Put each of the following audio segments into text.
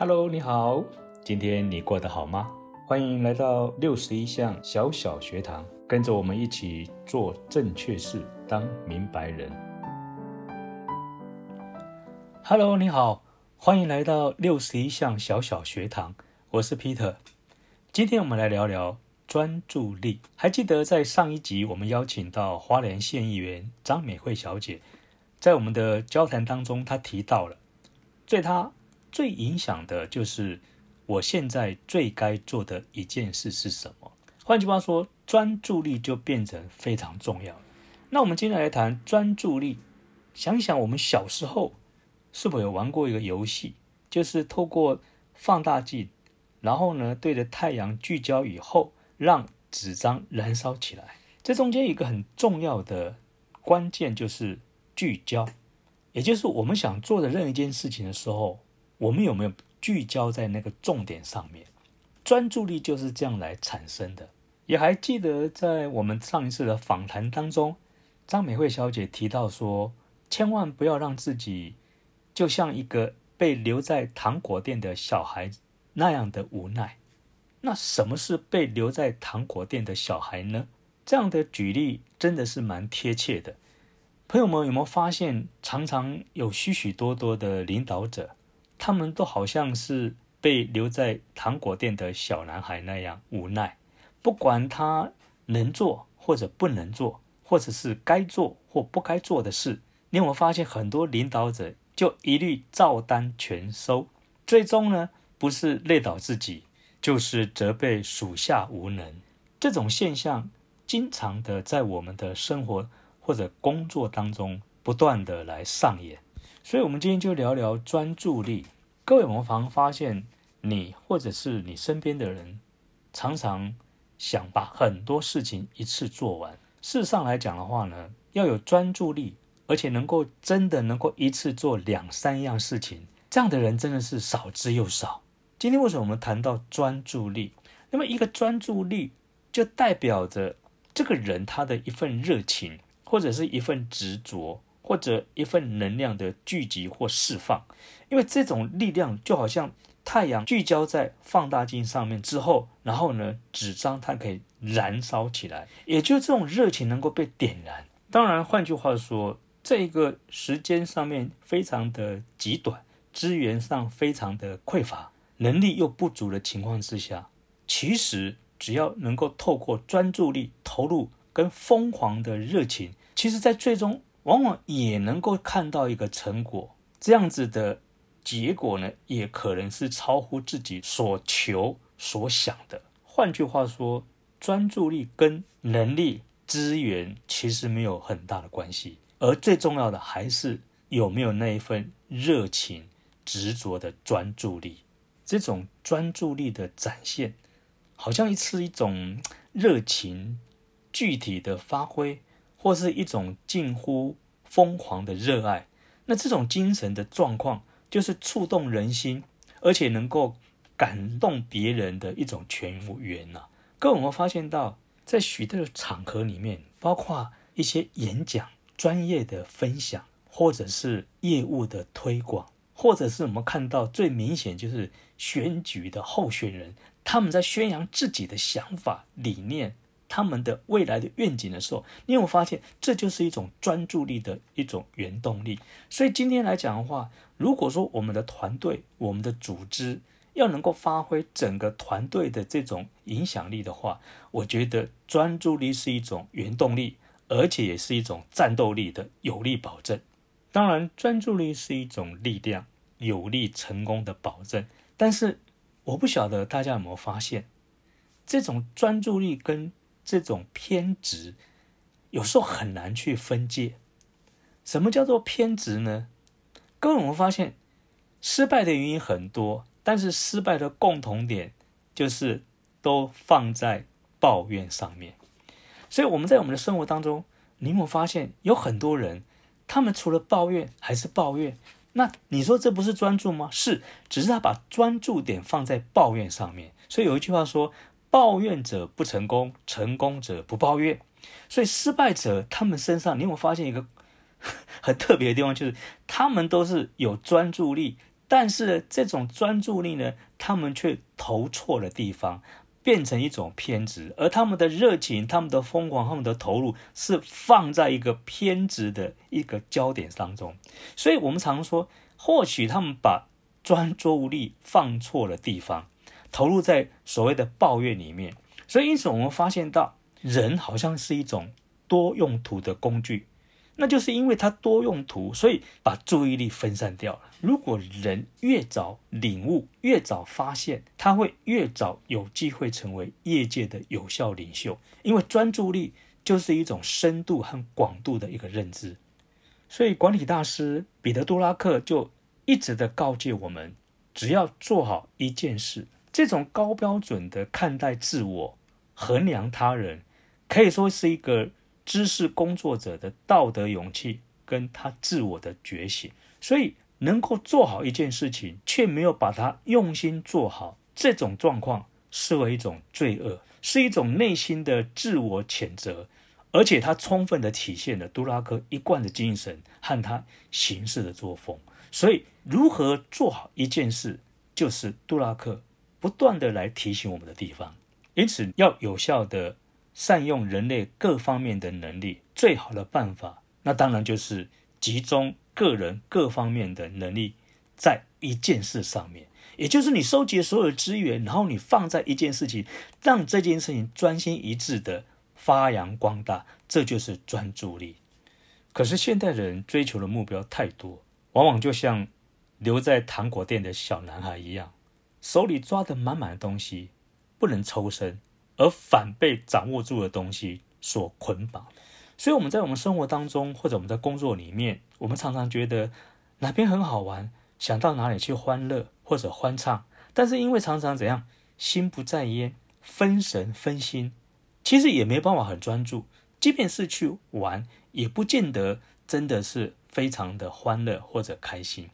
Hello，你好，今天你过得好吗？欢迎来到六十一项小小学堂，跟着我们一起做正确事，当明白人。Hello，你好，欢迎来到六十一项小小学堂，我是 Peter。今天我们来聊聊专注力。还记得在上一集我们邀请到花莲县议员张美惠小姐，在我们的交谈当中，她提到了对她。最影响的就是我现在最该做的一件事是什么？换句话说，专注力就变成非常重要。那我们今天来谈专注力。想想我们小时候是否有玩过一个游戏，就是透过放大镜，然后呢对着太阳聚焦以后，让纸张燃烧起来。这中间一个很重要的关键就是聚焦，也就是我们想做的任一件事情的时候。我们有没有聚焦在那个重点上面？专注力就是这样来产生的。也还记得在我们上一次的访谈当中，张美惠小姐提到说，千万不要让自己就像一个被留在糖果店的小孩那样的无奈。那什么是被留在糖果店的小孩呢？这样的举例真的是蛮贴切的。朋友们有没有发现，常常有许许多多的领导者？他们都好像是被留在糖果店的小男孩那样无奈，不管他能做或者不能做，或者是该做或不该做的事，你有没有发现很多领导者就一律照单全收，最终呢不是累倒自己，就是责备属下无能。这种现象经常的在我们的生活或者工作当中不断的来上演。所以，我们今天就聊聊专注力。各位，我们常发现，你或者是你身边的人，常常想把很多事情一次做完。事实上来讲的话呢，要有专注力，而且能够真的能够一次做两三样事情，这样的人真的是少之又少。今天为什么我们谈到专注力？那么，一个专注力就代表着这个人他的一份热情，或者是一份执着。或者一份能量的聚集或释放，因为这种力量就好像太阳聚焦在放大镜上面之后，然后呢，纸张它可以燃烧起来，也就这种热情能够被点燃。当然，换句话说，这一个时间上面非常的极短，资源上非常的匮乏，能力又不足的情况之下，其实只要能够透过专注力投入跟疯狂的热情，其实在最终。往往也能够看到一个成果，这样子的结果呢，也可能是超乎自己所求所想的。换句话说，专注力跟能力、资源其实没有很大的关系，而最重要的还是有没有那一份热情、执着的专注力。这种专注力的展现，好像一次一种热情具体的发挥。或是一种近乎疯狂的热爱，那这种精神的状况，就是触动人心，而且能够感动别人的一种泉源呐。各位，我们发现到，在许多的场合里面，包括一些演讲、专业的分享，或者是业务的推广，或者是我们看到最明显就是选举的候选人，他们在宣扬自己的想法理念。他们的未来的愿景的时候，你有发现这就是一种专注力的一种原动力。所以今天来讲的话，如果说我们的团队、我们的组织要能够发挥整个团队的这种影响力的话，我觉得专注力是一种原动力，而且也是一种战斗力的有力保证。当然，专注力是一种力量，有力成功的保证。但是，我不晓得大家有没有发现，这种专注力跟这种偏执有时候很难去分界。什么叫做偏执呢？各位，我们发现失败的原因很多，但是失败的共同点就是都放在抱怨上面。所以我们在我们的生活当中，你有没有发现有很多人，他们除了抱怨还是抱怨？那你说这不是专注吗？是，只是他把专注点放在抱怨上面。所以有一句话说。抱怨者不成功，成功者不抱怨。所以失败者他们身上，你有没有发现一个 很特别的地方？就是他们都是有专注力，但是这种专注力呢，他们却投错了地方，变成一种偏执，而他们的热情、他们的疯狂、他们的投入是放在一个偏执的一个焦点当中。所以，我们常说，或许他们把专注力放错了地方，投入在所谓的抱怨里面。所以，因此我们发现到，人好像是一种多用途的工具。那就是因为它多用途，所以把注意力分散掉了。如果人越早领悟、越早发现，他会越早有机会成为业界的有效领袖。因为专注力就是一种深度和广度的一个认知。所以，管理大师彼得·杜拉克就一直的告诫我们：只要做好一件事，这种高标准的看待自我、衡量他人，可以说是一个。知识工作者的道德勇气跟他自我的觉醒，所以能够做好一件事情，却没有把它用心做好，这种状况视为一种罪恶，是一种内心的自我谴责，而且它充分的体现了杜拉克一贯的精神和他行事的作风。所以，如何做好一件事，就是杜拉克不断的来提醒我们的地方。因此，要有效的。善用人类各方面的能力，最好的办法，那当然就是集中个人各方面的能力在一件事上面，也就是你收集所有资源，然后你放在一件事情，让这件事情专心一致的发扬光大，这就是专注力。可是现代人追求的目标太多，往往就像留在糖果店的小男孩一样，手里抓的满满的东西，不能抽身。而反被掌握住的东西所捆绑，所以我们在我们生活当中，或者我们在工作里面，我们常常觉得哪边很好玩，想到哪里去欢乐或者欢唱，但是因为常常怎样，心不在焉，分神分心，其实也没办法很专注。即便是去玩，也不见得真的是非常的欢乐或者开心。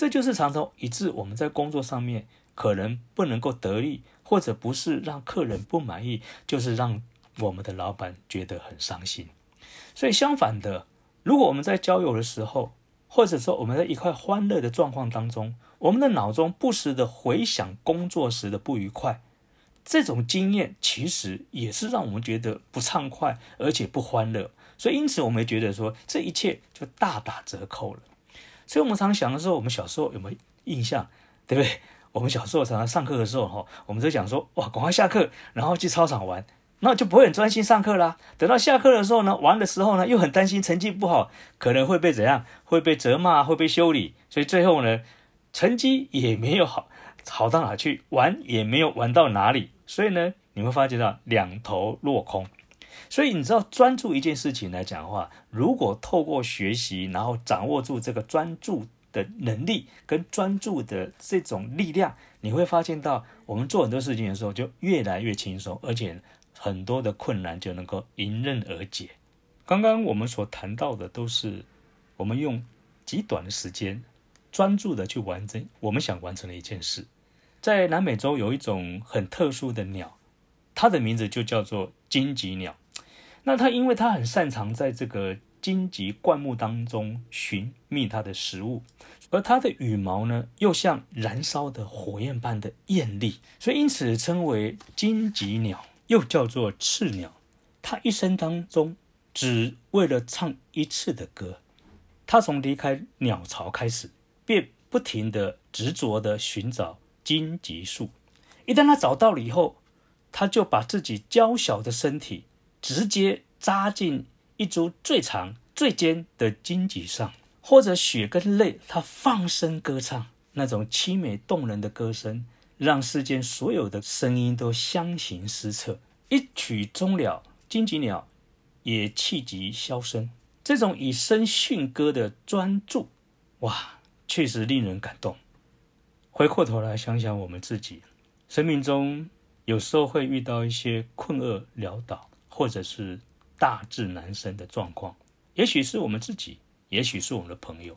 这就是常常以致我们在工作上面可能不能够得力。或者不是让客人不满意，就是让我们的老板觉得很伤心。所以相反的，如果我们在交友的时候，或者说我们在一块欢乐的状况当中，我们的脑中不时的回想工作时的不愉快，这种经验其实也是让我们觉得不畅快，而且不欢乐。所以因此，我们觉得说这一切就大打折扣了。所以我们常想的时候，我们小时候有没有印象，对不对？我们小时候常常上课的时候，哈，我们就讲说，哇，赶快下课，然后去操场玩，那就不会很专心上课啦。等到下课的时候呢，玩的时候呢，又很担心成绩不好，可能会被怎样，会被责骂，会被修理，所以最后呢，成绩也没有好，好到哪去，玩也没有玩到哪里。所以呢，你会发觉到两头落空。所以你知道，专注一件事情来讲的话，如果透过学习，然后掌握住这个专注。的能力跟专注的这种力量，你会发现到我们做很多事情的时候就越来越轻松，而且很多的困难就能够迎刃而解。刚刚我们所谈到的都是我们用极短的时间专注的去完成我们想完成的一件事。在南美洲有一种很特殊的鸟，它的名字就叫做荆棘鸟。那它因为它很擅长在这个荆棘灌木当中寻觅它的食物，而它的羽毛呢，又像燃烧的火焰般的艳丽，所以因此称为荆棘鸟，又叫做赤鸟。它一生当中只为了唱一次的歌。它从离开鸟巢开始，便不停的执着的寻找荆棘树。一旦它找到了以后，它就把自己娇小的身体直接扎进。一株最长、最尖的荆棘上，或者血跟泪，他放声歌唱，那种凄美动人的歌声，让世间所有的声音都相形失色。一曲终了，荆棘鸟也气急消声。这种以声训歌的专注，哇，确实令人感动。回过头来想想我们自己，生命中有时候会遇到一些困厄潦倒，或者是。大致男生的状况，也许是我们自己，也许是我们的朋友。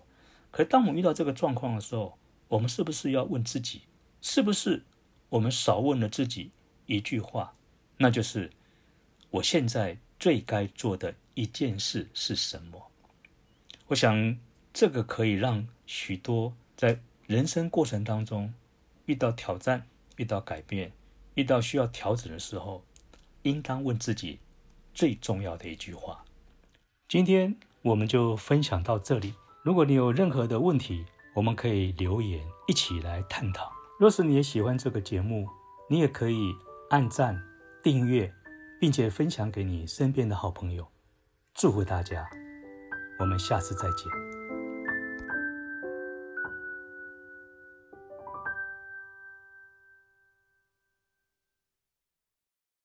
可当我们遇到这个状况的时候，我们是不是要问自己，是不是我们少问了自己一句话，那就是我现在最该做的一件事是什么？我想这个可以让许多在人生过程当中遇到挑战、遇到改变、遇到需要调整的时候，应当问自己最重要的一句话。今天我们就分享到这里。如果你有任何的问题，我们可以留言一起来探讨。若是你也喜欢这个节目，你也可以按赞、订阅，并且分享给你身边的好朋友。祝福大家，我们下次再见。